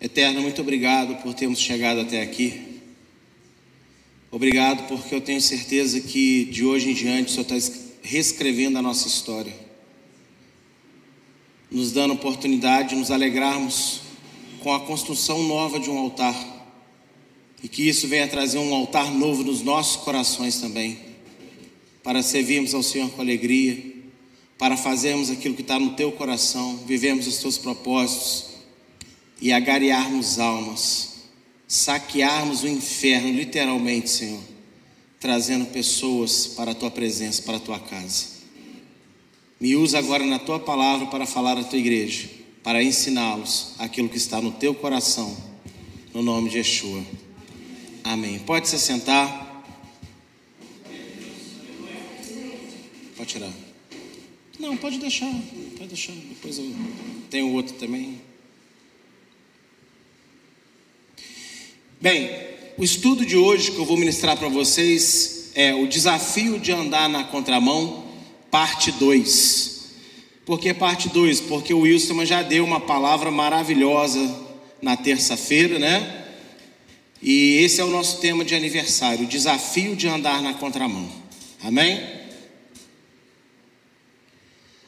Eterno, muito obrigado por termos chegado até aqui. Obrigado porque eu tenho certeza que de hoje em diante o Senhor está reescrevendo a nossa história, nos dando oportunidade de nos alegrarmos com a construção nova de um altar. E que isso venha trazer um altar novo nos nossos corações também, para servirmos ao Senhor com alegria, para fazermos aquilo que está no teu coração, vivemos os teus propósitos e agariarmos almas, saquearmos o inferno, literalmente, Senhor, trazendo pessoas para a tua presença, para a tua casa. Me usa agora na tua palavra para falar à tua igreja, para ensiná-los aquilo que está no teu coração, no nome de Yeshua. Amém. Pode se sentar. Pode tirar. Não, pode deixar. Pode deixar. Depois eu tenho outro também. Bem, o estudo de hoje que eu vou ministrar para vocês é o desafio de andar na contramão, parte 2. Por que parte 2? Porque o Wilson já deu uma palavra maravilhosa na terça-feira, né? E esse é o nosso tema de aniversário, o desafio de andar na contramão. Amém?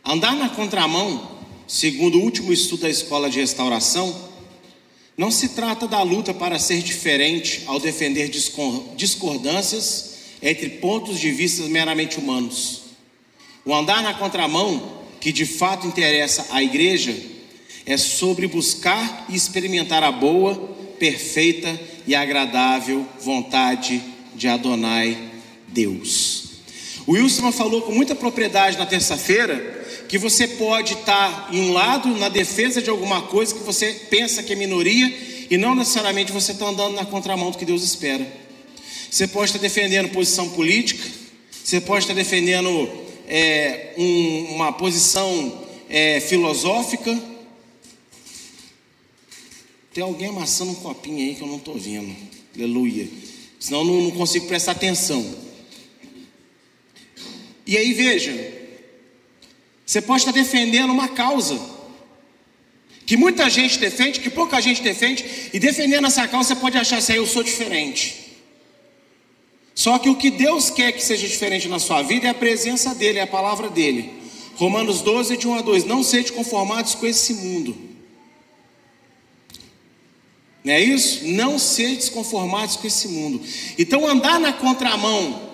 Andar na contramão, segundo o último estudo da escola de restauração, não se trata da luta para ser diferente ao defender discordâncias entre pontos de vista meramente humanos. O andar na contramão, que de fato interessa à igreja, é sobre buscar e experimentar a boa, perfeita e agradável vontade de Adonai Deus. O Wilson falou com muita propriedade na terça-feira que você pode estar em um lado na defesa de alguma coisa que você pensa que é minoria e não necessariamente você está andando na contramão do que Deus espera. Você pode estar defendendo posição política, você pode estar defendendo é, um, uma posição é, filosófica. Tem alguém amassando um copinho aí que eu não estou vendo. Aleluia. Senão eu não, não consigo prestar atenção. E aí veja, você pode estar defendendo uma causa que muita gente defende, que pouca gente defende, e defendendo essa causa você pode achar assim, eu sou diferente. Só que o que Deus quer que seja diferente na sua vida é a presença dEle, é a palavra dEle. Romanos 12, de 1 a 2. Não sede conformados com esse mundo. Não é isso? Não sedes conformados com esse mundo. Então andar na contramão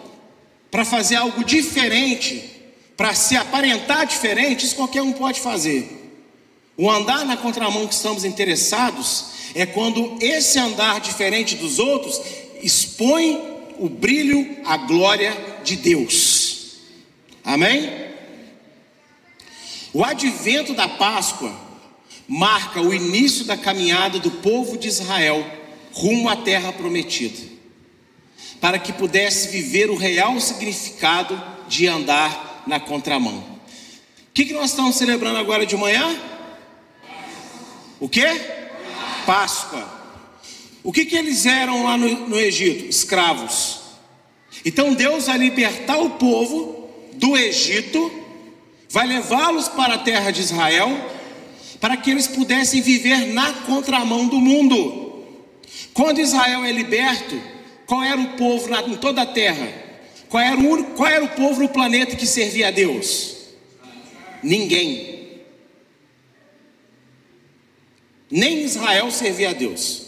para fazer algo diferente para se aparentar diferente, isso qualquer um pode fazer. O andar na contramão que estamos interessados é quando esse andar diferente dos outros expõe o brilho, a glória de Deus. Amém? O advento da Páscoa marca o início da caminhada do povo de Israel rumo à terra prometida, para que pudesse viver o real significado de andar na contramão. O que, que nós estamos celebrando agora de manhã? O que? Páscoa. O que, que eles eram lá no, no Egito? Escravos. Então Deus vai libertar o povo do Egito, vai levá-los para a terra de Israel, para que eles pudessem viver na contramão do mundo. Quando Israel é liberto, qual era o povo na, em toda a terra? Qual era, o, qual era o povo no planeta que servia a Deus? Ninguém. Nem Israel servia a Deus.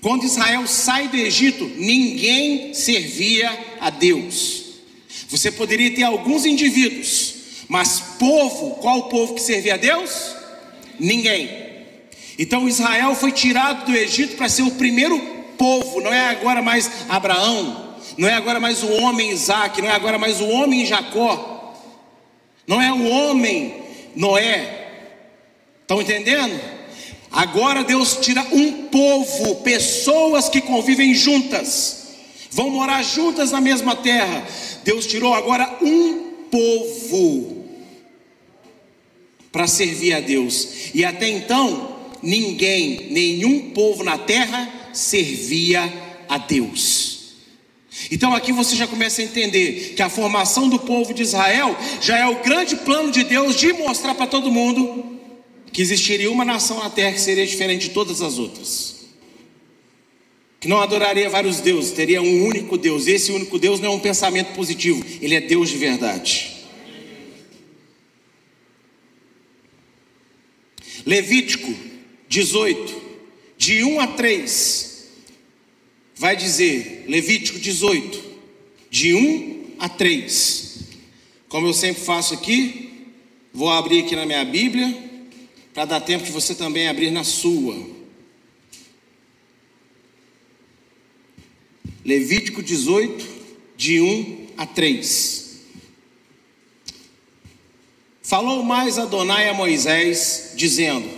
Quando Israel sai do Egito, ninguém servia a Deus. Você poderia ter alguns indivíduos, mas povo, qual o povo que servia a Deus? Ninguém. Então Israel foi tirado do Egito para ser o primeiro povo, não é agora mais Abraão, não é agora mais o homem Isaac, não é agora mais o homem Jacó, não é o homem Noé. Estão entendendo? Agora Deus tira um povo, pessoas que convivem juntas, vão morar juntas na mesma terra. Deus tirou agora um povo para servir a Deus. E até então, ninguém, nenhum povo na terra servia a Deus. Então aqui você já começa a entender que a formação do povo de Israel já é o grande plano de Deus de mostrar para todo mundo que existiria uma nação na terra que seria diferente de todas as outras. Que não adoraria vários deuses, teria um único Deus. Esse único Deus não é um pensamento positivo, ele é Deus de verdade. Levítico 18, de 1 a 3, vai dizer, Levítico 18, de 1 a 3. Como eu sempre faço aqui, vou abrir aqui na minha Bíblia, para dar tempo de você também abrir na sua. Levítico 18, de 1 a 3. Falou mais Adonai a Moisés, dizendo: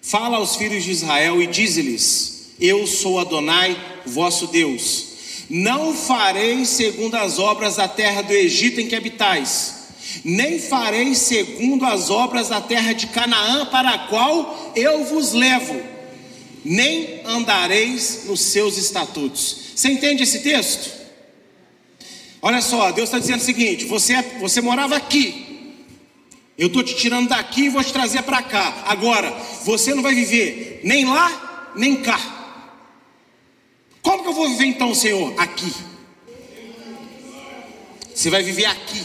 Fala aos filhos de Israel e dize-lhes: Eu sou Adonai, vosso Deus. Não farei segundo as obras da terra do Egito em que habitais nem farei segundo as obras da terra de Canaã, para a qual eu vos levo, nem andareis nos seus estatutos. Você entende esse texto? Olha só, Deus está dizendo o seguinte: você, é, você morava aqui, eu estou te tirando daqui e vou te trazer para cá. Agora, você não vai viver nem lá, nem cá. Como que eu vou viver então, Senhor? Aqui. Você vai viver aqui.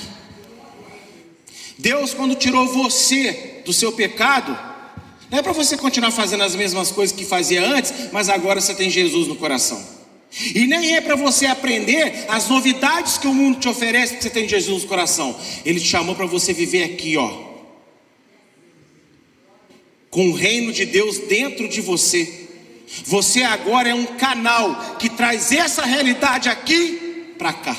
Deus, quando tirou você do seu pecado, não é para você continuar fazendo as mesmas coisas que fazia antes, mas agora você tem Jesus no coração. E nem é para você aprender as novidades que o mundo te oferece, porque você tem Jesus no coração. Ele te chamou para você viver aqui, ó, com o reino de Deus dentro de você. Você agora é um canal que traz essa realidade aqui para cá.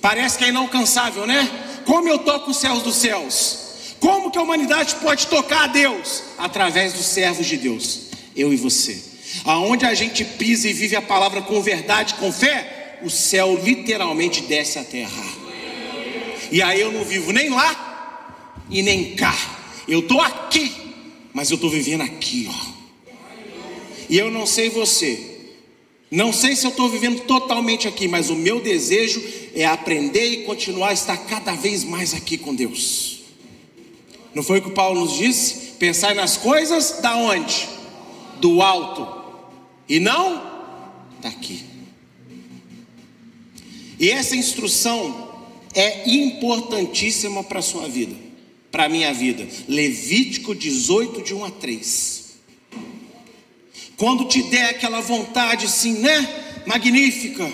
Parece que é inalcançável, né? Como eu toco os céus dos céus? Como que a humanidade pode tocar a Deus? Através dos servos de Deus, eu e você. Aonde a gente pisa e vive a palavra com verdade, com fé, o céu literalmente desce à terra. E aí eu não vivo nem lá e nem cá. Eu estou aqui, mas eu estou vivendo aqui, ó. E eu não sei você, não sei se eu estou vivendo totalmente aqui, mas o meu desejo é aprender e continuar a estar cada vez mais aqui com Deus. Não foi o que o Paulo nos disse? Pensar nas coisas da onde? Do alto. E não daqui. E essa instrução é importantíssima para a sua vida, para a minha vida. Levítico 18, de 1 a 3. Quando te der aquela vontade assim, né? Magnífica.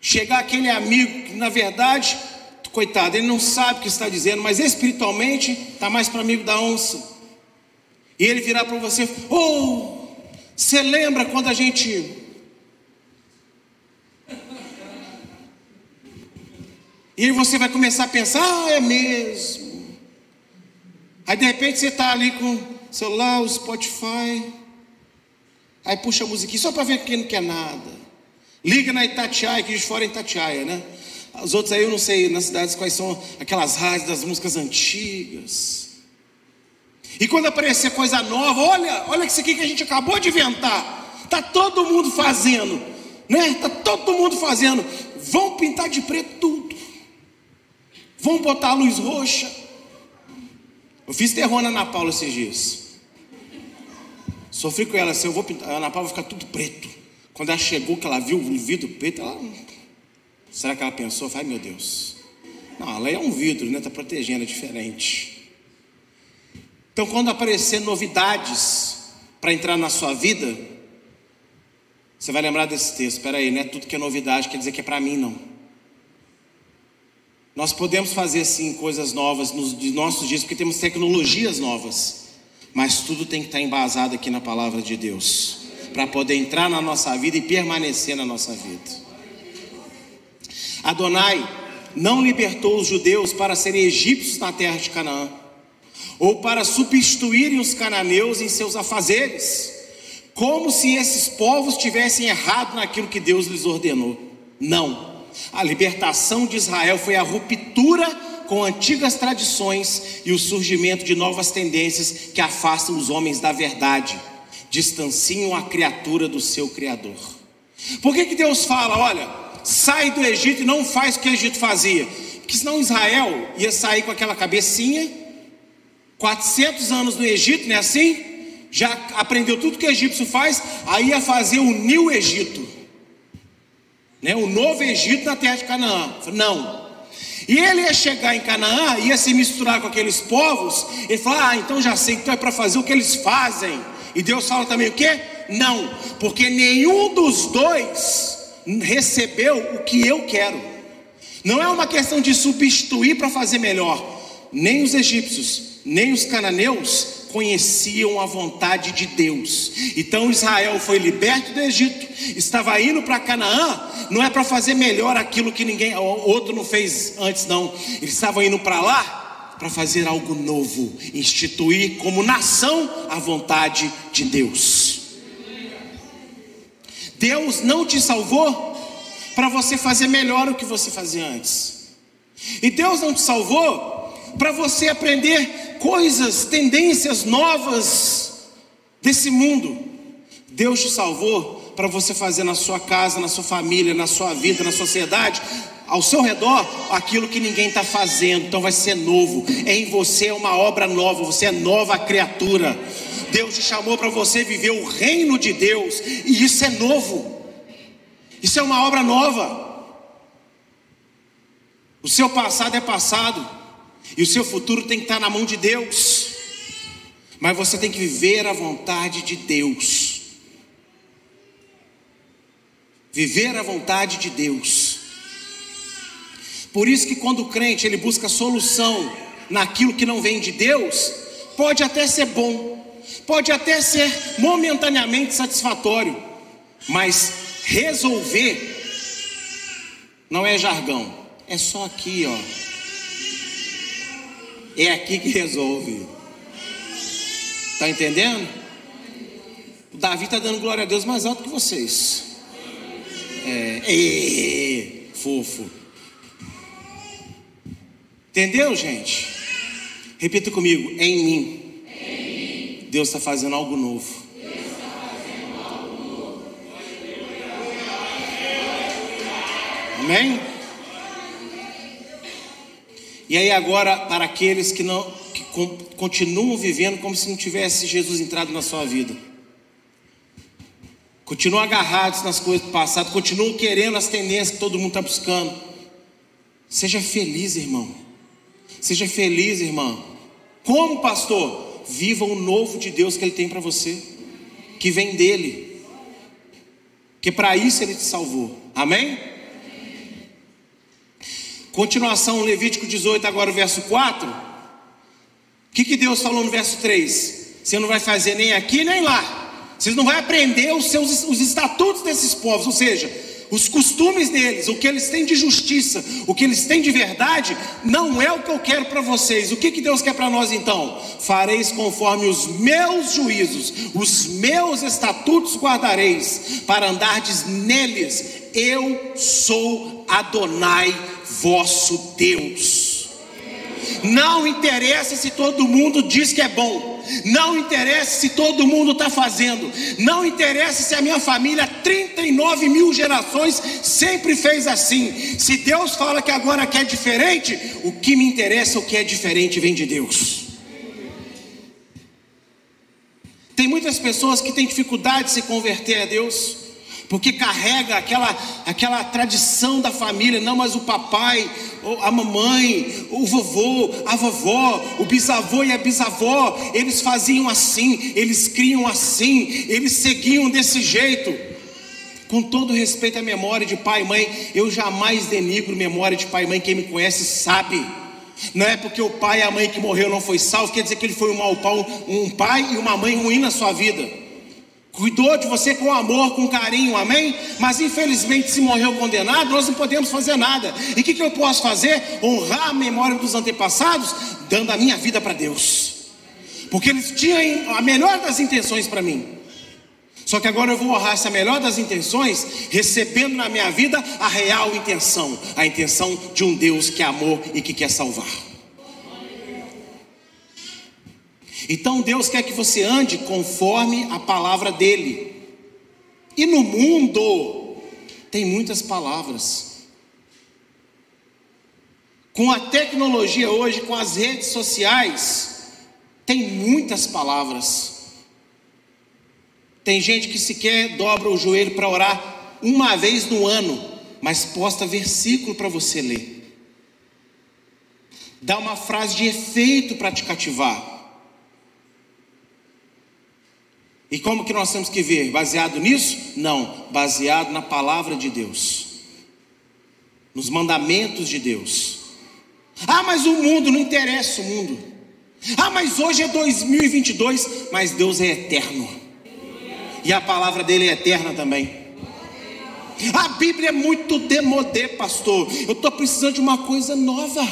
Chegar aquele amigo que na verdade, coitado, ele não sabe o que está dizendo, mas espiritualmente está mais para amigo da onça. E ele virar para você, oh, você lembra quando a gente E você vai começar a pensar, ah, é mesmo. Aí de repente você está ali com o celular, o Spotify, Aí puxa a musiquinha só para ver quem não quer nada. Liga na Itatiaia, que de fora é Itatiaia, né? Os outros aí eu não sei nas cidades quais são aquelas rádios das músicas antigas. E quando aparecer coisa nova, olha, olha isso aqui que a gente acabou de inventar. Tá todo mundo fazendo, né? Tá todo mundo fazendo. Vão pintar de preto tudo. Vão botar a luz roxa. Eu fiz terror na Paula esses dias. Sofri com ela assim, eu vou pintar, a Ana Paula vai ficar tudo preto. Quando ela chegou, que ela viu o vidro preto, ela. Será que ela pensou? Ai meu Deus. Não, ela é um vidro, né? Está protegendo, é diferente. Então, quando aparecer novidades para entrar na sua vida, você vai lembrar desse texto. Espera aí, não é tudo que é novidade, quer dizer que é para mim, não. Nós podemos fazer sim coisas novas nos nossos dias, porque temos tecnologias novas. Mas tudo tem que estar embasado aqui na palavra de Deus, para poder entrar na nossa vida e permanecer na nossa vida. Adonai não libertou os judeus para serem egípcios na terra de Canaã, ou para substituírem os cananeus em seus afazeres, como se esses povos tivessem errado naquilo que Deus lhes ordenou. Não. A libertação de Israel foi a ruptura com antigas tradições e o surgimento de novas tendências que afastam os homens da verdade, distanciam a criatura do seu Criador. Por que, que Deus fala, olha, sai do Egito e não faz o que o Egito fazia? Porque senão Israel ia sair com aquela cabecinha, 400 anos no Egito, não é assim? Já aprendeu tudo que o egípcio faz, aí ia fazer o New Egito, né? o novo Egito na terra de Canaã. Não. E ele ia chegar em Canaã, ia se misturar com aqueles povos, ele falou: Ah, então já sei, então é para fazer o que eles fazem. E Deus fala também o que? Não, porque nenhum dos dois recebeu o que eu quero. Não é uma questão de substituir para fazer melhor. Nem os egípcios, nem os cananeus conheciam a vontade de Deus. Então Israel foi liberto do Egito, estava indo para Canaã, não é para fazer melhor aquilo que ninguém outro não fez antes não. Eles estavam indo para lá para fazer algo novo, instituir como nação a vontade de Deus. Deus não te salvou para você fazer melhor o que você fazia antes. E Deus não te salvou para você aprender coisas, tendências novas desse mundo. Deus te salvou para você fazer na sua casa, na sua família, na sua vida, na sociedade, ao seu redor, aquilo que ninguém está fazendo. Então vai ser novo. É em você é uma obra nova. Você é nova criatura. Deus te chamou para você viver o reino de Deus, e isso é novo. Isso é uma obra nova. O seu passado é passado. E o seu futuro tem que estar na mão de Deus. Mas você tem que viver a vontade de Deus. Viver a vontade de Deus. Por isso que quando o crente ele busca solução naquilo que não vem de Deus, pode até ser bom, pode até ser momentaneamente satisfatório, mas resolver não é jargão, é só aqui, ó. É aqui que resolve. Está entendendo? O Davi está dando glória a Deus mais alto que vocês. É, é, fofo. Entendeu, gente? Repita comigo: é em mim. Deus está fazendo algo novo. Amém? E aí agora para aqueles que não que continuam vivendo como se não tivesse Jesus entrado na sua vida. Continuam agarrados nas coisas do passado, continuam querendo as tendências que todo mundo está buscando. Seja feliz, irmão. Seja feliz, irmã. Como pastor? Viva o novo de Deus que Ele tem para você, que vem dele. Que para isso Ele te salvou. Amém? Continuação, Levítico 18, agora o verso 4. O que, que Deus falou no verso 3? Você não vai fazer nem aqui nem lá. Vocês não vão aprender os seus os estatutos desses povos, ou seja, os costumes deles, o que eles têm de justiça, o que eles têm de verdade, não é o que eu quero para vocês. O que, que Deus quer para nós então? Fareis conforme os meus juízos, os meus estatutos guardareis, para andardes neles. Eu sou Adonai vosso Deus. Não interessa se todo mundo diz que é bom, não interessa se todo mundo está fazendo, não interessa se a minha família, 39 mil gerações, sempre fez assim. Se Deus fala que agora quer diferente, o que me interessa, o que é diferente, vem de Deus. Tem muitas pessoas que têm dificuldade de se converter a Deus porque carrega aquela, aquela tradição da família, não, mas o papai, a mamãe, o vovô, a vovó, o bisavô e a bisavó, eles faziam assim, eles criam assim, eles seguiam desse jeito. Com todo respeito à memória de pai e mãe, eu jamais denigro memória de pai e mãe, quem me conhece sabe. Não é porque o pai e a mãe que morreu não foi salvo, quer dizer que ele foi um mau pai, um pai e uma mãe ruim na sua vida cuidou de você com amor, com carinho, amém? Mas infelizmente, se morreu condenado, nós não podemos fazer nada. E o que, que eu posso fazer? Honrar a memória dos antepassados, dando a minha vida para Deus, porque eles tinham a melhor das intenções para mim. Só que agora eu vou honrar essa melhor das intenções, recebendo na minha vida a real intenção, a intenção de um Deus que é amor e que quer salvar. Então Deus quer que você ande conforme a palavra dele. E no mundo tem muitas palavras. Com a tecnologia hoje, com as redes sociais, tem muitas palavras. Tem gente que sequer dobra o joelho para orar uma vez no ano, mas posta versículo para você ler. Dá uma frase de efeito para te cativar. E como que nós temos que ver? Baseado nisso? Não, baseado na palavra de Deus, nos mandamentos de Deus. Ah, mas o mundo não interessa o mundo. Ah, mas hoje é 2022, mas Deus é eterno. E a palavra dele é eterna também. A Bíblia é muito demodé, pastor. Eu estou precisando de uma coisa nova.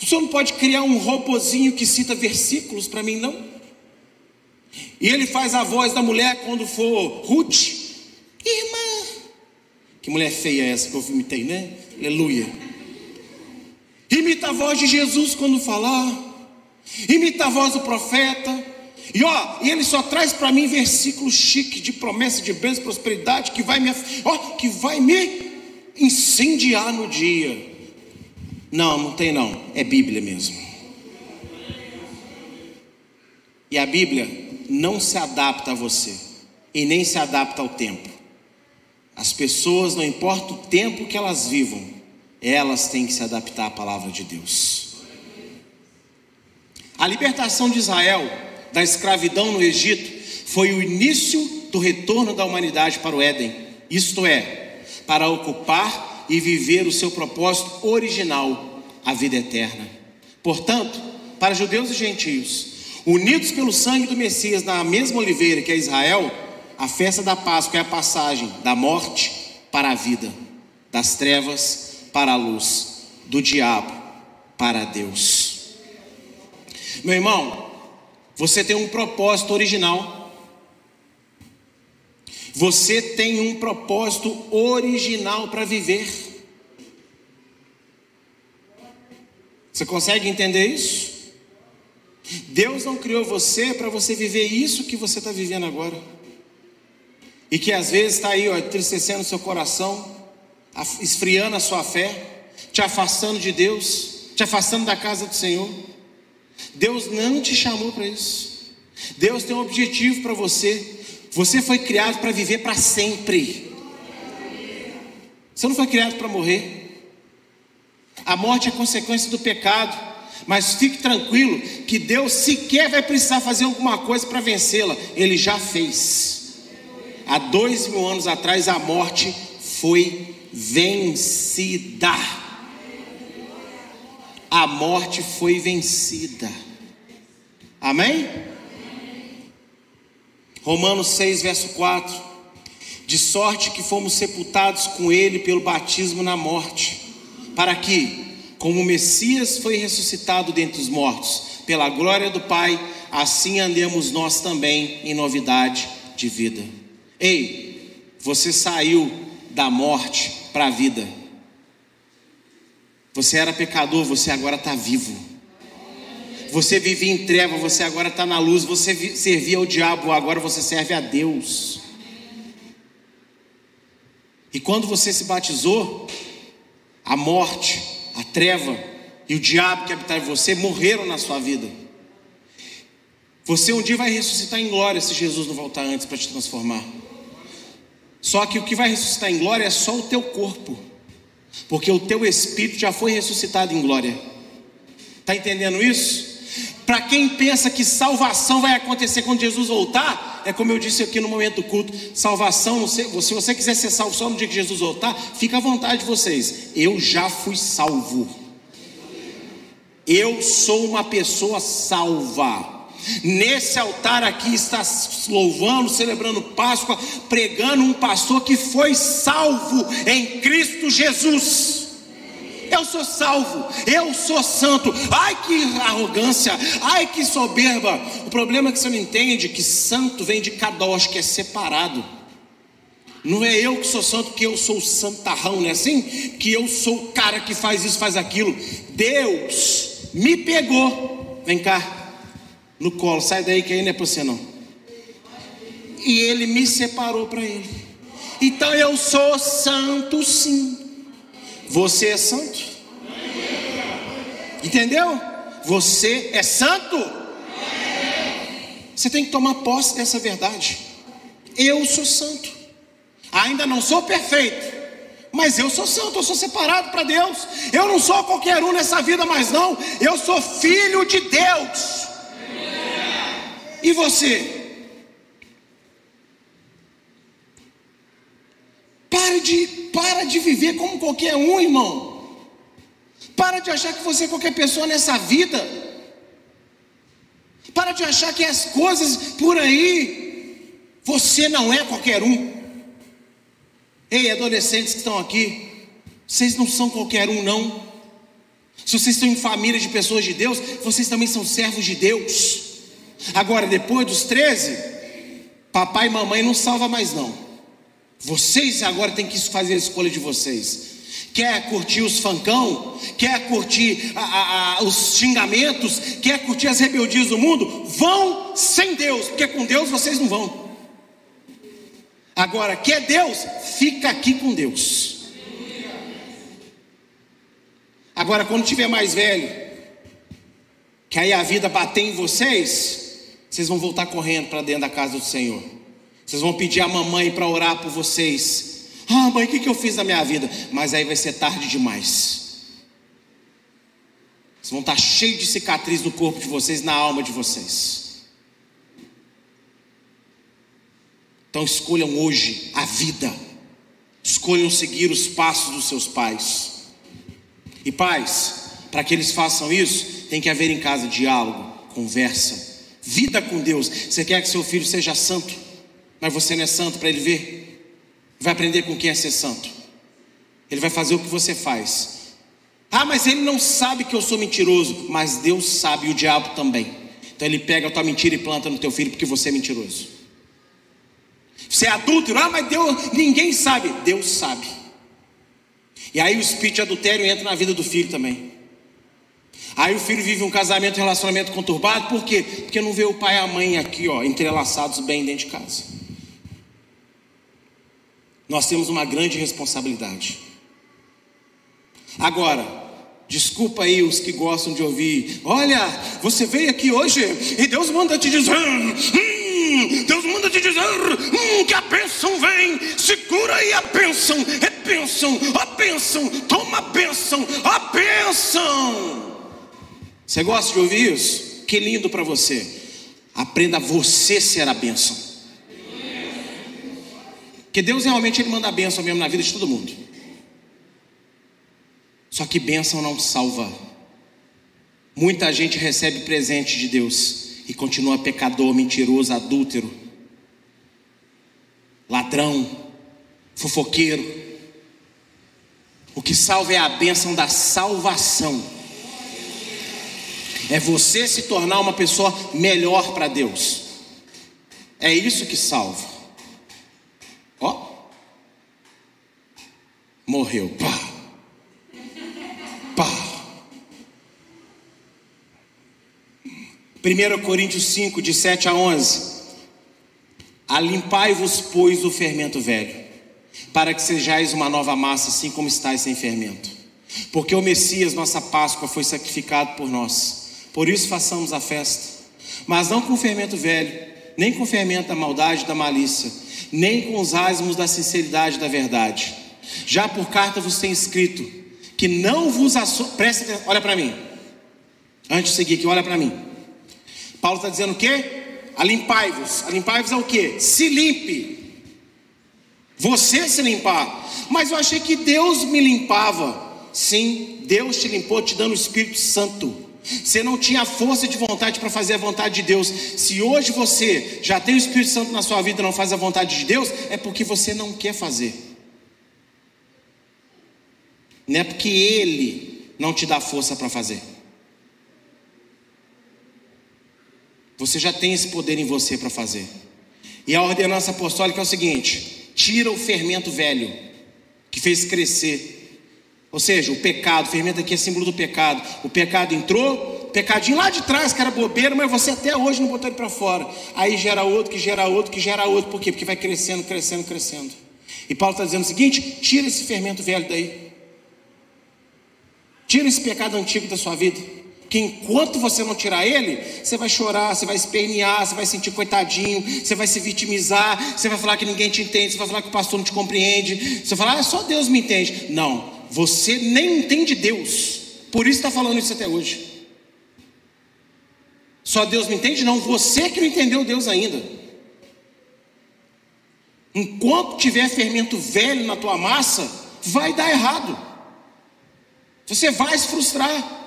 O senhor não pode criar um robozinho que cita versículos para mim, não? E ele faz a voz da mulher quando for Ruth. Irmã. Que mulher feia é essa que eu imitei, né? Aleluia. Imita a voz de Jesus quando falar. Imita a voz do profeta. E ó, e ele só traz para mim versículos chique de promessa de bênção prosperidade que vai me, ó, que vai me incendiar no dia. Não, não tem não, é Bíblia mesmo. E a Bíblia não se adapta a você e nem se adapta ao tempo. As pessoas, não importa o tempo que elas vivam, elas têm que se adaptar à palavra de Deus. A libertação de Israel da escravidão no Egito foi o início do retorno da humanidade para o Éden, isto é, para ocupar e viver o seu propósito original, a vida eterna. Portanto, para judeus e gentios, unidos pelo sangue do Messias na mesma oliveira que é Israel, a festa da Páscoa é a passagem da morte para a vida, das trevas para a luz, do diabo para Deus. Meu irmão, você tem um propósito original. Você tem um propósito original para viver. Você consegue entender isso? Deus não criou você para você viver isso que você está vivendo agora. E que às vezes está aí, ó, entristecendo o seu coração, esfriando a sua fé, te afastando de Deus, te afastando da casa do Senhor. Deus não te chamou para isso. Deus tem um objetivo para você. Você foi criado para viver para sempre. Você não foi criado para morrer. A morte é consequência do pecado. Mas fique tranquilo que Deus sequer vai precisar fazer alguma coisa para vencê-la. Ele já fez. Há dois mil anos atrás a morte foi vencida a morte foi vencida. Amém? Romanos 6, verso 4. De sorte que fomos sepultados com ele pelo batismo na morte, para que, como o Messias foi ressuscitado dentre os mortos, pela glória do Pai, assim andemos nós também em novidade de vida. Ei, você saiu da morte para a vida. Você era pecador, você agora está vivo. Você vivia em treva, você agora está na luz. Você servia ao diabo, agora você serve a Deus. E quando você se batizou, a morte, a treva e o diabo que habitava em você morreram na sua vida. Você um dia vai ressuscitar em glória se Jesus não voltar antes para te transformar. Só que o que vai ressuscitar em glória é só o teu corpo porque o teu espírito já foi ressuscitado em glória. Está entendendo isso? Para quem pensa que salvação vai acontecer quando Jesus voltar, é como eu disse aqui no momento do culto: salvação, se você quiser ser salvo só no dia que Jesus voltar, fica à vontade de vocês. Eu já fui salvo. Eu sou uma pessoa salva. Nesse altar aqui está louvando, celebrando Páscoa, pregando um pastor que foi salvo em Cristo Jesus. Eu sou salvo, eu sou santo. Ai que arrogância, ai que soberba. O problema é que você não entende que santo vem de kadosh, que é separado. Não é eu que sou santo, que eu sou santarrão, não é assim? Que eu sou o cara que faz isso, faz aquilo. Deus me pegou. Vem cá no colo, sai daí que aí não é para você não. E ele me separou para ele. Então eu sou santo sim. Você é santo? Entendeu? Você é santo? Você tem que tomar posse dessa verdade. Eu sou santo. Ainda não sou perfeito, mas eu sou santo, eu sou separado para Deus. Eu não sou qualquer um nessa vida mais não. Eu sou filho de Deus. E você? Para de, para de viver como qualquer um, irmão. Para de achar que você é qualquer pessoa nessa vida. Para de achar que as coisas por aí, você não é qualquer um. Ei, adolescentes que estão aqui, vocês não são qualquer um, não. Se vocês estão em família de pessoas de Deus, vocês também são servos de Deus. Agora, depois dos 13, papai e mamãe não salva mais não. Vocês agora têm que fazer a escolha de vocês. Quer curtir os fancão? Quer curtir a, a, a, os xingamentos? Quer curtir as rebeldias do mundo? Vão sem Deus, porque com Deus vocês não vão. Agora, quer Deus? Fica aqui com Deus. Agora, quando tiver mais velho, que aí a vida bater em vocês, vocês vão voltar correndo para dentro da casa do Senhor. Vocês vão pedir a mamãe para orar por vocês. Ah, mãe, o que, que eu fiz na minha vida? Mas aí vai ser tarde demais. Vocês vão estar cheios de cicatriz no corpo de vocês, na alma de vocês. Então escolham hoje a vida. Escolham seguir os passos dos seus pais. E pais, para que eles façam isso, tem que haver em casa diálogo, conversa, vida com Deus. Você quer que seu filho seja santo, mas você não é santo para ele ver? Vai aprender com quem é ser santo. Ele vai fazer o que você faz. Ah, mas ele não sabe que eu sou mentiroso. Mas Deus sabe e o diabo também. Então ele pega a tua mentira e planta no teu filho porque você é mentiroso. Você é adúltero, ah, mas Deus, ninguém sabe. Deus sabe. E aí o espírito de adultério entra na vida do filho também. Aí o filho vive um casamento, um relacionamento conturbado, por quê? Porque não vê o pai e a mãe aqui, ó, entrelaçados bem dentro de casa. Nós temos uma grande responsabilidade. Agora, desculpa aí os que gostam de ouvir. Olha, você veio aqui hoje e Deus manda te dizer. Hum, Deus manda te dizer hum, que a bênção vem. Segura aí a bênção. É bênção, a bênção. Toma a bênção, a bênção. Você gosta de ouvir isso? Que lindo para você. Aprenda você ser a bênção. Porque Deus realmente ele manda a bênção mesmo na vida de todo mundo. Só que bênção não salva. Muita gente recebe presente de Deus e continua pecador, mentiroso, adúltero, ladrão, fofoqueiro. O que salva é a bênção da salvação. É você se tornar uma pessoa melhor para Deus. É isso que salva. Ó. Morreu. Pá. Pá. 1 Coríntios 5, de 7 a 11. Alimpai-vos, pois, o fermento velho, para que sejais uma nova massa, assim como estáis sem fermento. Porque o Messias, nossa Páscoa, foi sacrificado por nós. Por isso façamos a festa. Mas não com fermento velho, nem com fermento da maldade e da malícia nem com os asmos da sinceridade da verdade. Já por carta vos tem escrito que não vos aço... presta atenção, olha para mim. Antes de seguir aqui, olha para mim. Paulo está dizendo o quê? Alimpai-vos. Alimpar-vos é o quê? Se limpe. Você se limpar. Mas eu achei que Deus me limpava. Sim, Deus te limpou te dando o Espírito Santo. Você não tinha força de vontade para fazer a vontade de Deus. Se hoje você já tem o Espírito Santo na sua vida e não faz a vontade de Deus, é porque você não quer fazer. Não é porque Ele não te dá força para fazer. Você já tem esse poder em você para fazer. E a ordenança apostólica é o seguinte: tira o fermento velho que fez crescer ou seja, o pecado, o fermento aqui é símbolo do pecado. O pecado entrou, pecadinho lá de trás, que era bobeira, mas você até hoje não botou ele para fora. Aí gera outro, que gera outro, que gera outro. Por quê? Porque vai crescendo, crescendo, crescendo. E Paulo está dizendo o seguinte: tira esse fermento velho daí. Tira esse pecado antigo da sua vida. Porque enquanto você não tirar ele, você vai chorar, você vai espernear, você vai sentir coitadinho, você vai se vitimizar, você vai falar que ninguém te entende, você vai falar que o pastor não te compreende, você vai falar, ah, só Deus me entende. Não, você nem entende Deus, por isso está falando isso até hoje. Só Deus me entende? Não, você que não entendeu Deus ainda. Enquanto tiver fermento velho na tua massa, vai dar errado. Você vai se frustrar.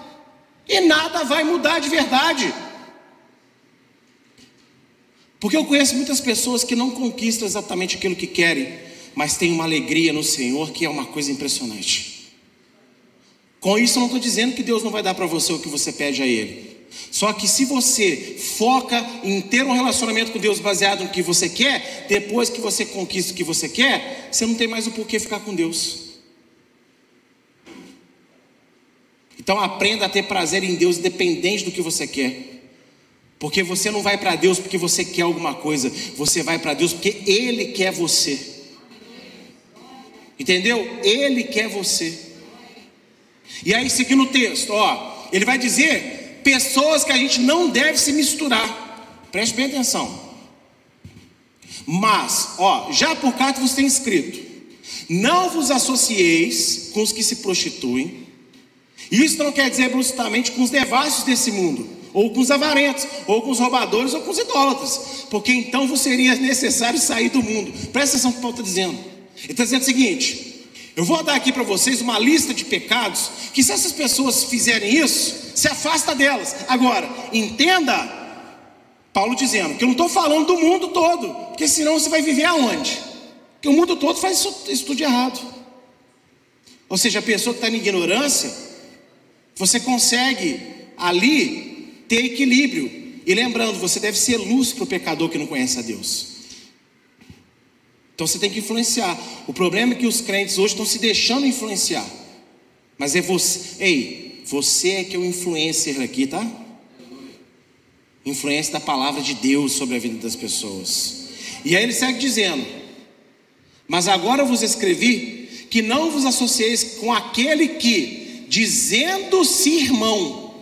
E nada vai mudar de verdade. Porque eu conheço muitas pessoas que não conquistam exatamente aquilo que querem, mas têm uma alegria no Senhor que é uma coisa impressionante. Com isso, eu não estou dizendo que Deus não vai dar para você o que você pede a Ele. Só que se você foca em ter um relacionamento com Deus baseado no que você quer, depois que você conquista o que você quer, você não tem mais o porquê ficar com Deus. Então aprenda a ter prazer em Deus, independente do que você quer. Porque você não vai para Deus porque você quer alguma coisa, você vai para Deus porque Ele quer você. Entendeu? Ele quer você. E aí, seguindo o texto, ó, ele vai dizer pessoas que a gente não deve se misturar. Preste bem atenção. Mas, ó, já por carta você tem escrito: Não vos associeis com os que se prostituem isso não quer dizer bruscamente com os devassos desse mundo, ou com os avarentos, ou com os roubadores, ou com os idólatras, porque então vos seria necessário sair do mundo. Presta atenção no que Paulo está dizendo. Ele está dizendo o seguinte: eu vou dar aqui para vocês uma lista de pecados que, se essas pessoas fizerem isso, se afasta delas. Agora, entenda, Paulo dizendo que eu não estou falando do mundo todo, porque senão você vai viver aonde? Porque o mundo todo faz isso, isso tudo errado. Ou seja, a pessoa que está em ignorância, você consegue ali ter equilíbrio. E lembrando, você deve ser luz para o pecador que não conhece a Deus. Então você tem que influenciar. O problema é que os crentes hoje estão se deixando influenciar. Mas é você, ei, você é que é o influencer aqui, tá? Influência da palavra de Deus sobre a vida das pessoas. E aí ele segue dizendo: Mas agora eu vos escrevi que não vos associeis com aquele que dizendo-se irmão,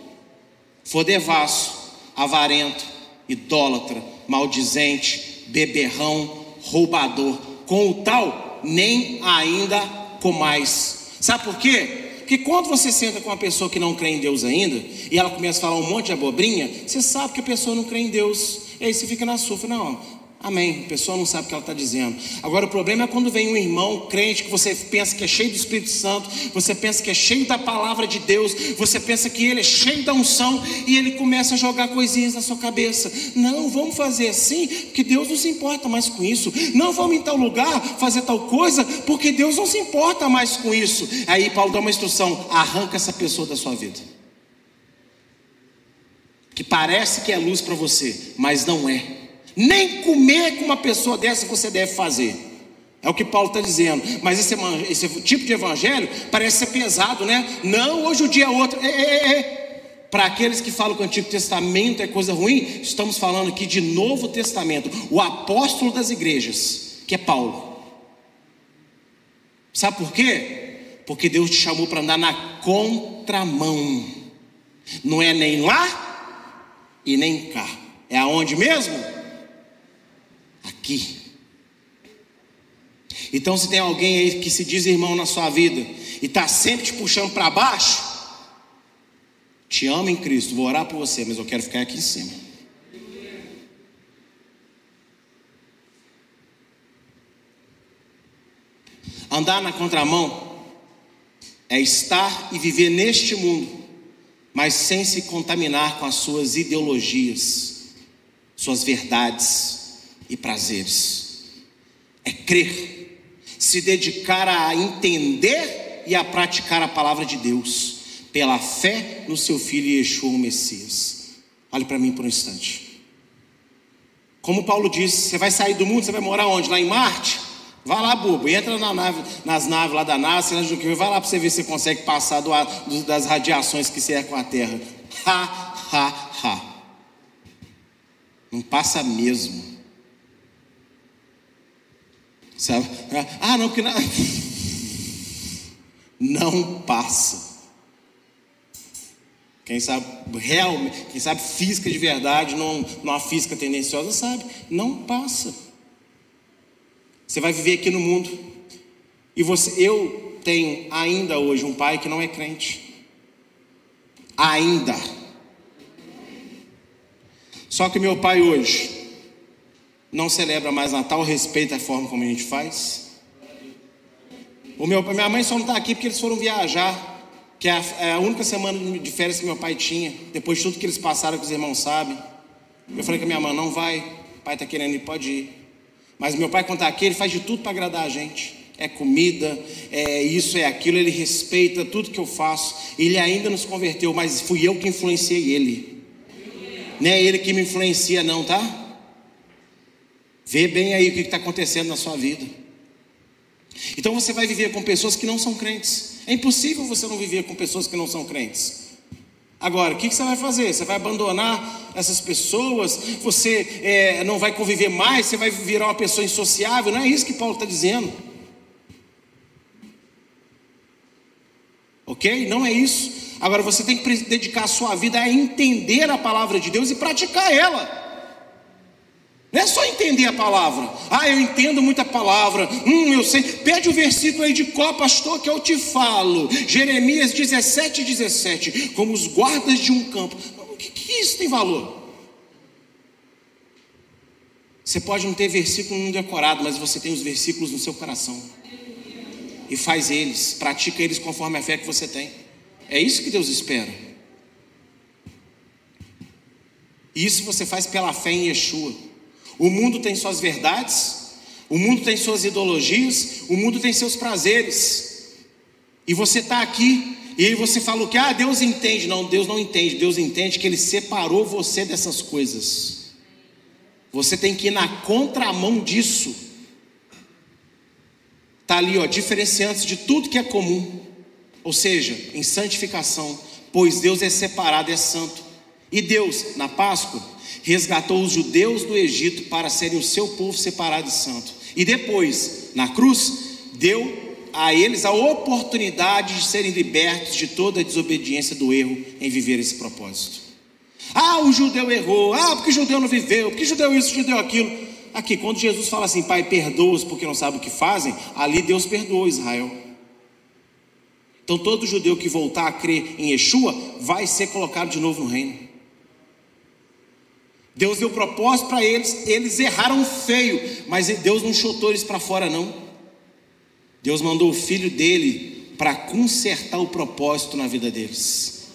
for devasso, avarento, idólatra, maldizente, beberrão, roubador, com o tal nem ainda comais. Sabe por quê? Porque quando você senta com uma pessoa que não crê em Deus ainda, e ela começa a falar um monte de abobrinha, você sabe que a pessoa não crê em Deus. E aí você fica na sua, não, Amém. A pessoa não sabe o que ela está dizendo. Agora, o problema é quando vem um irmão crente que você pensa que é cheio do Espírito Santo, você pensa que é cheio da palavra de Deus, você pensa que ele é cheio da unção e ele começa a jogar coisinhas na sua cabeça. Não, vamos fazer assim, porque Deus não se importa mais com isso. Não vamos em tal lugar fazer tal coisa, porque Deus não se importa mais com isso. Aí Paulo dá uma instrução: arranca essa pessoa da sua vida. Que parece que é luz para você, mas não é. Nem comer com uma pessoa dessa você deve fazer. É o que Paulo está dizendo. Mas esse, esse, tipo de evangelho parece ser pesado, né? Não, hoje o dia é outro. É, é, é. Para aqueles que falam que o Antigo Testamento é coisa ruim, estamos falando aqui de Novo Testamento. O apóstolo das igrejas, que é Paulo. Sabe por quê? Porque Deus te chamou para andar na contramão. Não é nem lá e nem cá. É aonde mesmo? Aqui. Então, se tem alguém aí que se diz irmão na sua vida e está sempre te puxando para baixo, te amo em Cristo, vou orar por você, mas eu quero ficar aqui em cima. Andar na contramão é estar e viver neste mundo, mas sem se contaminar com as suas ideologias, suas verdades e prazeres. É crer, se dedicar a entender e a praticar a palavra de Deus, pela fé no seu filho Yeshua, o Messias. Olhe para mim por um instante. Como Paulo disse, você vai sair do mundo, você vai morar onde? Lá em Marte? Vai lá, bobo, entra na nave, nas naves lá da NASA, vai lá para você ver se você consegue passar do, das radiações que cercam a Terra. Ha, ha, ha. Não passa mesmo. Sabe? Ah, não, porque não. Não passa. Quem sabe realmente, quem sabe física de verdade, não, não a física tendenciosa, sabe? Não passa. Você vai viver aqui no mundo. E você, eu tenho ainda hoje um pai que não é crente. Ainda. Só que meu pai hoje não celebra mais Natal, respeita a forma como a gente faz. O meu, minha mãe só não está aqui porque eles foram viajar que é a, é a, única semana de férias que meu pai tinha, depois de tudo que eles passaram, que os irmãos sabem. Eu falei com a minha mãe: não vai, o pai está querendo ir, pode ir. Mas meu pai, quando está aqui, ele faz de tudo para agradar a gente. É comida, é isso, é aquilo, ele respeita tudo que eu faço. Ele ainda nos converteu, mas fui eu que influenciei ele. Não é ele que me influencia, não, tá? Vê bem aí o que está acontecendo na sua vida. Então você vai viver com pessoas que não são crentes. É impossível você não viver com pessoas que não são crentes. Agora, o que, você vai fazer? Você vai abandonar essas pessoas? Você é, não vai conviver mais? Você vai virar uma pessoa insociável? Não é isso que Paulo está dizendo. Ok? Não é isso. Agora você tem que dedicar a sua vida a entender a palavra de Deus e praticar ela. Não é só entender a palavra. Ah, eu entendo muita palavra. Hum, eu sei. Pede o versículo aí de qual, pastor, que eu te falo. Jeremias 17, 17. Como os guardas de um campo. O que, que isso tem valor? Você pode não ter versículo decorado, mas você tem os versículos no seu coração. E faz eles, pratica eles conforme a fé que você tem. É isso que Deus espera. E isso você faz pela fé em Yeshua. O mundo tem suas verdades, o mundo tem suas ideologias, o mundo tem seus prazeres. E você está aqui e aí você falou que ah, Deus entende. Não, Deus não entende. Deus entende que Ele separou você dessas coisas. Você tem que ir na contramão disso. Está ali, ó, diferenciando-se de tudo que é comum. Ou seja, em santificação. Pois Deus é separado, é santo. E Deus, na Páscoa, resgatou os judeus do Egito para serem o seu povo separado e santo. E depois, na cruz, deu a eles a oportunidade de serem libertos de toda a desobediência do erro em viver esse propósito. Ah, o judeu errou. Ah, porque o judeu não viveu. Porque o judeu isso, o judeu aquilo. Aqui, quando Jesus fala assim, Pai, perdoa-os porque não sabem o que fazem, ali Deus perdoa Israel. Então, todo judeu que voltar a crer em Yeshua vai ser colocado de novo no reino. Deus deu propósito para eles, eles erraram feio, mas Deus não chutou eles para fora, não. Deus mandou o filho dele para consertar o propósito na vida deles.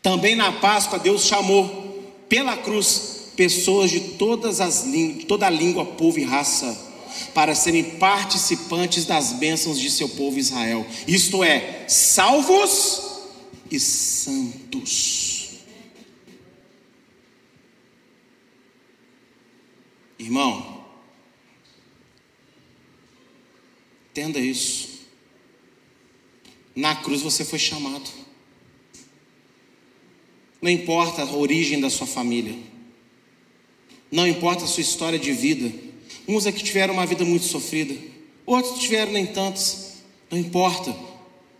Também na Páscoa, Deus chamou pela cruz pessoas de todas as línguas, toda a língua, povo e raça, para serem participantes das bênçãos de seu povo Israel. Isto é, salvos e santos. Irmão, entenda isso. Na cruz você foi chamado. Não importa a origem da sua família. Não importa a sua história de vida. Uns aqui tiveram uma vida muito sofrida, outros tiveram nem tantos. Não importa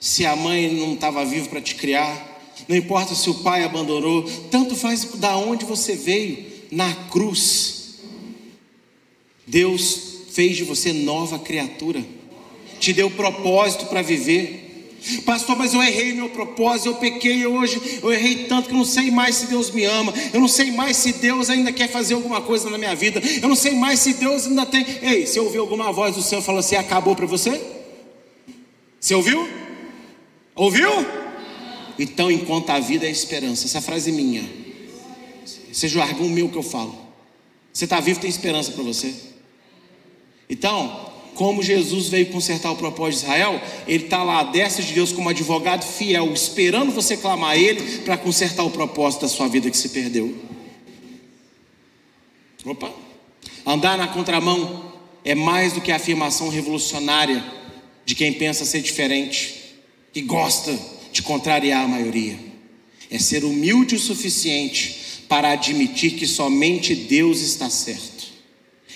se a mãe não estava viva para te criar, não importa se o pai abandonou, tanto faz da onde você veio, na cruz Deus fez de você nova criatura, te deu propósito para viver. Pastor, mas eu errei meu propósito, eu pequei hoje, eu errei tanto que eu não sei mais se Deus me ama, eu não sei mais se Deus ainda quer fazer alguma coisa na minha vida, eu não sei mais se Deus ainda tem. Ei, você ouviu alguma voz do céu falando assim: acabou para você? Você ouviu? Ouviu? Então, enquanto a vida é esperança, essa frase é minha, seja o argão meu que eu falo. Você está vivo, tem esperança para você. Então, como Jesus veio consertar o propósito de Israel, ele está lá à de Deus como advogado fiel, esperando você clamar a Ele para consertar o propósito da sua vida que se perdeu. Opa! Andar na contramão é mais do que a afirmação revolucionária de quem pensa ser diferente e gosta de contrariar a maioria. É ser humilde o suficiente para admitir que somente Deus está certo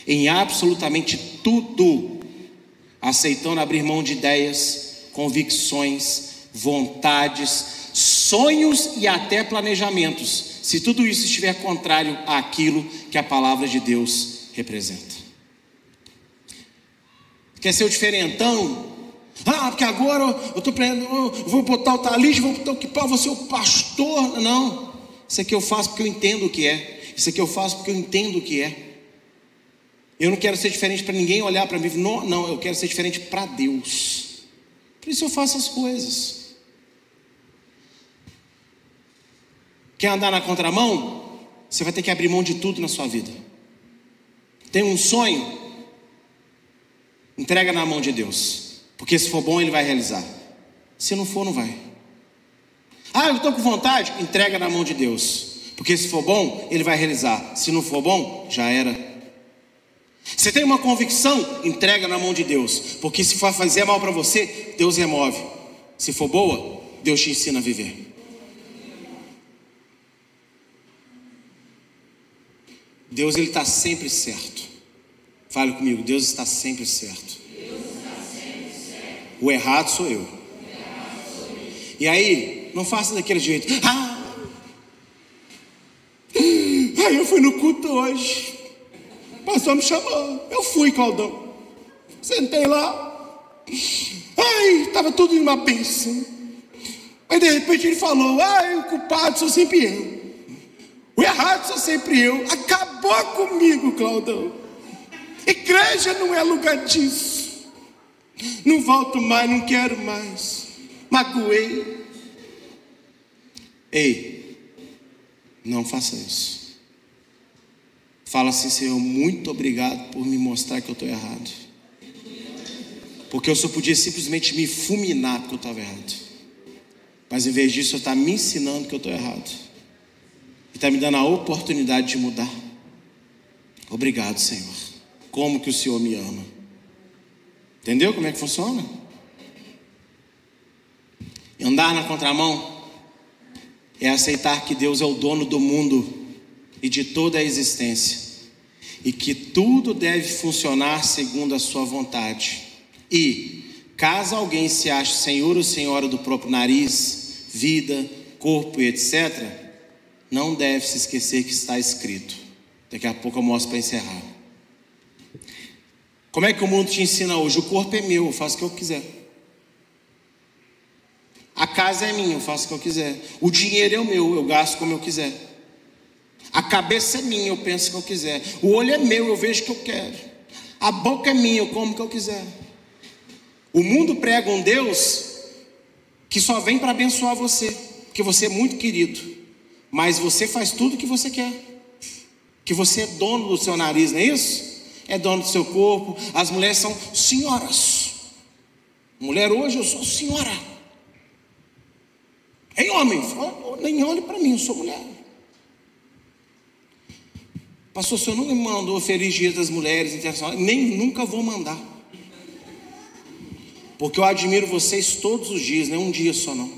em absolutamente tudo, aceitando abrir mão de ideias, convicções, vontades, sonhos e até planejamentos, se tudo isso estiver contrário àquilo que a palavra de Deus representa. Quer ser o diferentão? Ah, porque agora eu estou vou botar o talismo, vou botar o que pau, vou ser o pastor. Não, isso aqui eu faço porque eu entendo o que é. Isso aqui eu faço porque eu entendo o que é. Eu não quero ser diferente para ninguém olhar para mim. Não, não, eu quero ser diferente para Deus. Por isso eu faço as coisas. Quer andar na contramão? Você vai ter que abrir mão de tudo na sua vida. Tem um sonho? Entrega na mão de Deus. Porque se for bom, Ele vai realizar. Se não for, não vai. Ah, eu estou com vontade? Entrega na mão de Deus. Porque se for bom, Ele vai realizar. Se não for bom, já era. Você tem uma convicção? Entrega na mão de Deus. Porque se for fazer mal para você, Deus remove. Se for boa, Deus te ensina a viver. Deus ele está sempre certo. Fale comigo, Deus está sempre certo. O errado sou eu. E aí, não faça daquele jeito. Ah, aí eu fui no culto hoje. O pastor me chamou. Eu fui, Claudão. Sentei lá. Ai, estava tudo em uma bênção. Aí de repente ele falou: Ai, o culpado sou sempre eu. O errado sou sempre eu. Acabou comigo, Claudão. Igreja não é lugar disso. Não volto mais, não quero mais. Magoei. Ei, não faça isso. Fala assim, Senhor, muito obrigado por me mostrar que eu estou errado. Porque eu só podia simplesmente me fulminar porque eu estava errado. Mas em vez disso, eu está me ensinando que eu estou errado. E está me dando a oportunidade de mudar. Obrigado, Senhor. Como que o Senhor me ama. Entendeu como é que funciona? Andar na contramão é aceitar que Deus é o dono do mundo e de toda a existência, e que tudo deve funcionar segundo a sua vontade. E, caso alguém se ache senhor ou senhora do próprio nariz, vida, corpo e etc., não deve se esquecer que está escrito. Daqui a pouco eu mostro para encerrar. Como é que o mundo te ensina hoje? O corpo é meu, eu faço o que eu quiser. A casa é minha, eu faço o que eu quiser. O dinheiro é o meu, eu gasto como eu quiser. A cabeça é minha, eu penso o que eu quiser. O olho é meu, eu vejo o que eu quero. A boca é minha, eu como o que eu quiser. O mundo prega um Deus que só vem para abençoar você, porque você é muito querido, mas você faz tudo o que você quer. Que você é dono do seu nariz, não é isso? é dono do seu corpo. As mulheres são senhoras. Mulher hoje eu sou senhora. Ei homem, nem olhe para mim, eu sou mulher. Pastor, o senhor nunca me mandou feliz dia das mulheres internacionais, nem nunca vou mandar. Porque eu admiro vocês todos os dias, não é um dia só não.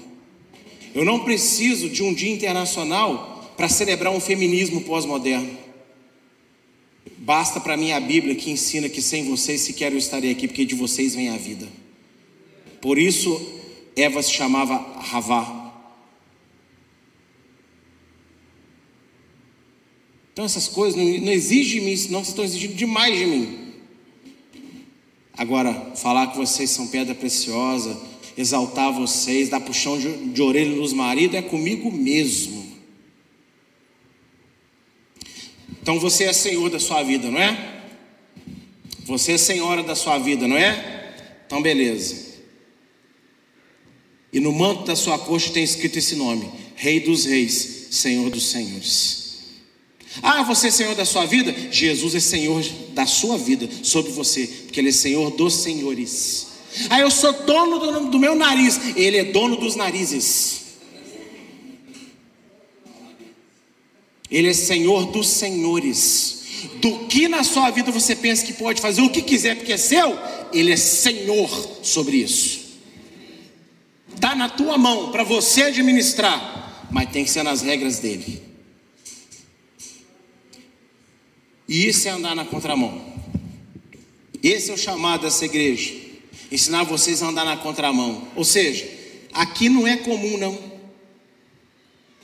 Eu não preciso de um dia internacional para celebrar um feminismo pós-moderno. Basta para mim a Bíblia que ensina que sem vocês sequer eu estaria aqui, porque de vocês vem a vida. Por isso Eva se chamava Ravá. Então essas coisas não, não exigem de mim, senão vocês estão exigindo demais de mim. Agora, falar que vocês são pedra preciosa, exaltar vocês, dar puxão de, de orelha nos maridos, é comigo mesmo. Então você é senhor da sua vida, não é? Você é senhora da sua vida, não é? Então beleza. E no manto da sua coxa tem escrito esse nome: Rei dos Reis, Senhor dos Senhores. Ah, você é Senhor da sua vida? Jesus é Senhor da sua vida sobre você, porque Ele é Senhor dos senhores. Ah, eu sou dono do, do meu nariz, Ele é dono dos narizes. Ele é Senhor dos senhores. Do que na sua vida você pensa que pode fazer o que quiser porque é seu, Ele é Senhor sobre isso. Está na tua mão para você administrar, mas tem que ser nas regras dele. E isso é andar na contramão. Esse é o chamado dessa igreja. Ensinar vocês a andar na contramão. Ou seja, aqui não é comum, não.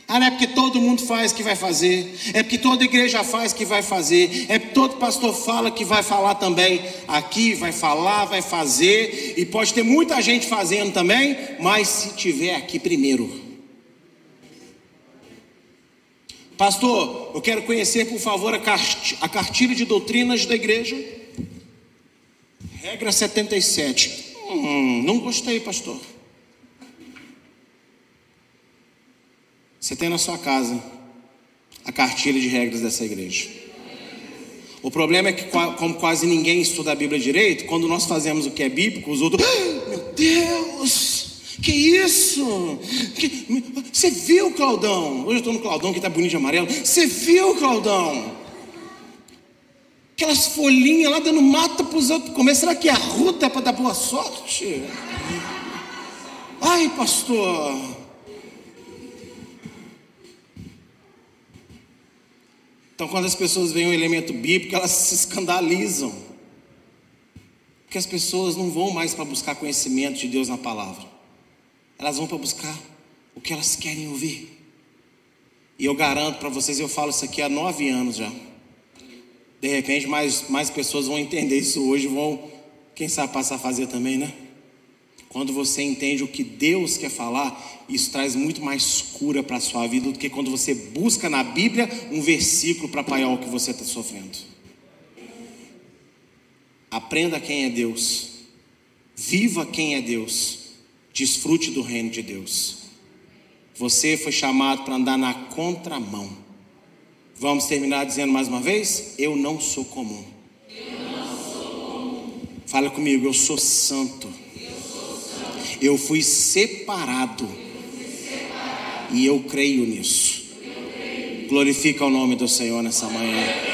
Ah, não é porque todo mundo faz que vai fazer, é porque toda igreja faz que vai fazer, é porque todo pastor fala que vai falar também. Aqui vai falar, vai fazer, e pode ter muita gente fazendo também, mas se tiver aqui primeiro. Pastor, eu quero conhecer, por favor, a cartilha de doutrinas da igreja. Regra 77. Hum, não gostei, pastor. Você tem na sua casa a cartilha de regras dessa igreja. O problema é que, como quase ninguém estuda a Bíblia direito, quando nós fazemos o que é bíblico, os outros, ah, meu Deus, que isso? Que... Você viu, Claudão? Hoje eu estou no Claudão que está bonito de amarelo. Você viu, Claudão? Aquelas folhinhas lá dando mata para os outros comer. Será que a ruta é para dar boa sorte? Ai, pastor. Então, quando as pessoas veem um elemento bíblico, elas se escandalizam. Porque as pessoas não vão mais para buscar conhecimento de Deus na palavra. Elas vão para buscar o que elas querem ouvir. E eu garanto para vocês, eu falo isso aqui há nove anos já. De repente, mais, mais pessoas vão entender isso hoje, vão, quem sabe, passar a fazer também, né? Quando você entende o que Deus quer falar, isso traz muito mais cura para a sua vida do que quando você busca na Bíblia um versículo para apoiar o que você está sofrendo. Aprenda quem é Deus, viva quem é Deus, desfrute do reino de Deus. Você foi chamado para andar na contramão. Vamos terminar dizendo mais uma vez? Eu não sou comum. Eu não sou comum. Fala comigo, eu sou santo. Eu fui separado. E eu creio nisso. Glorifica o nome do Senhor nessa manhã.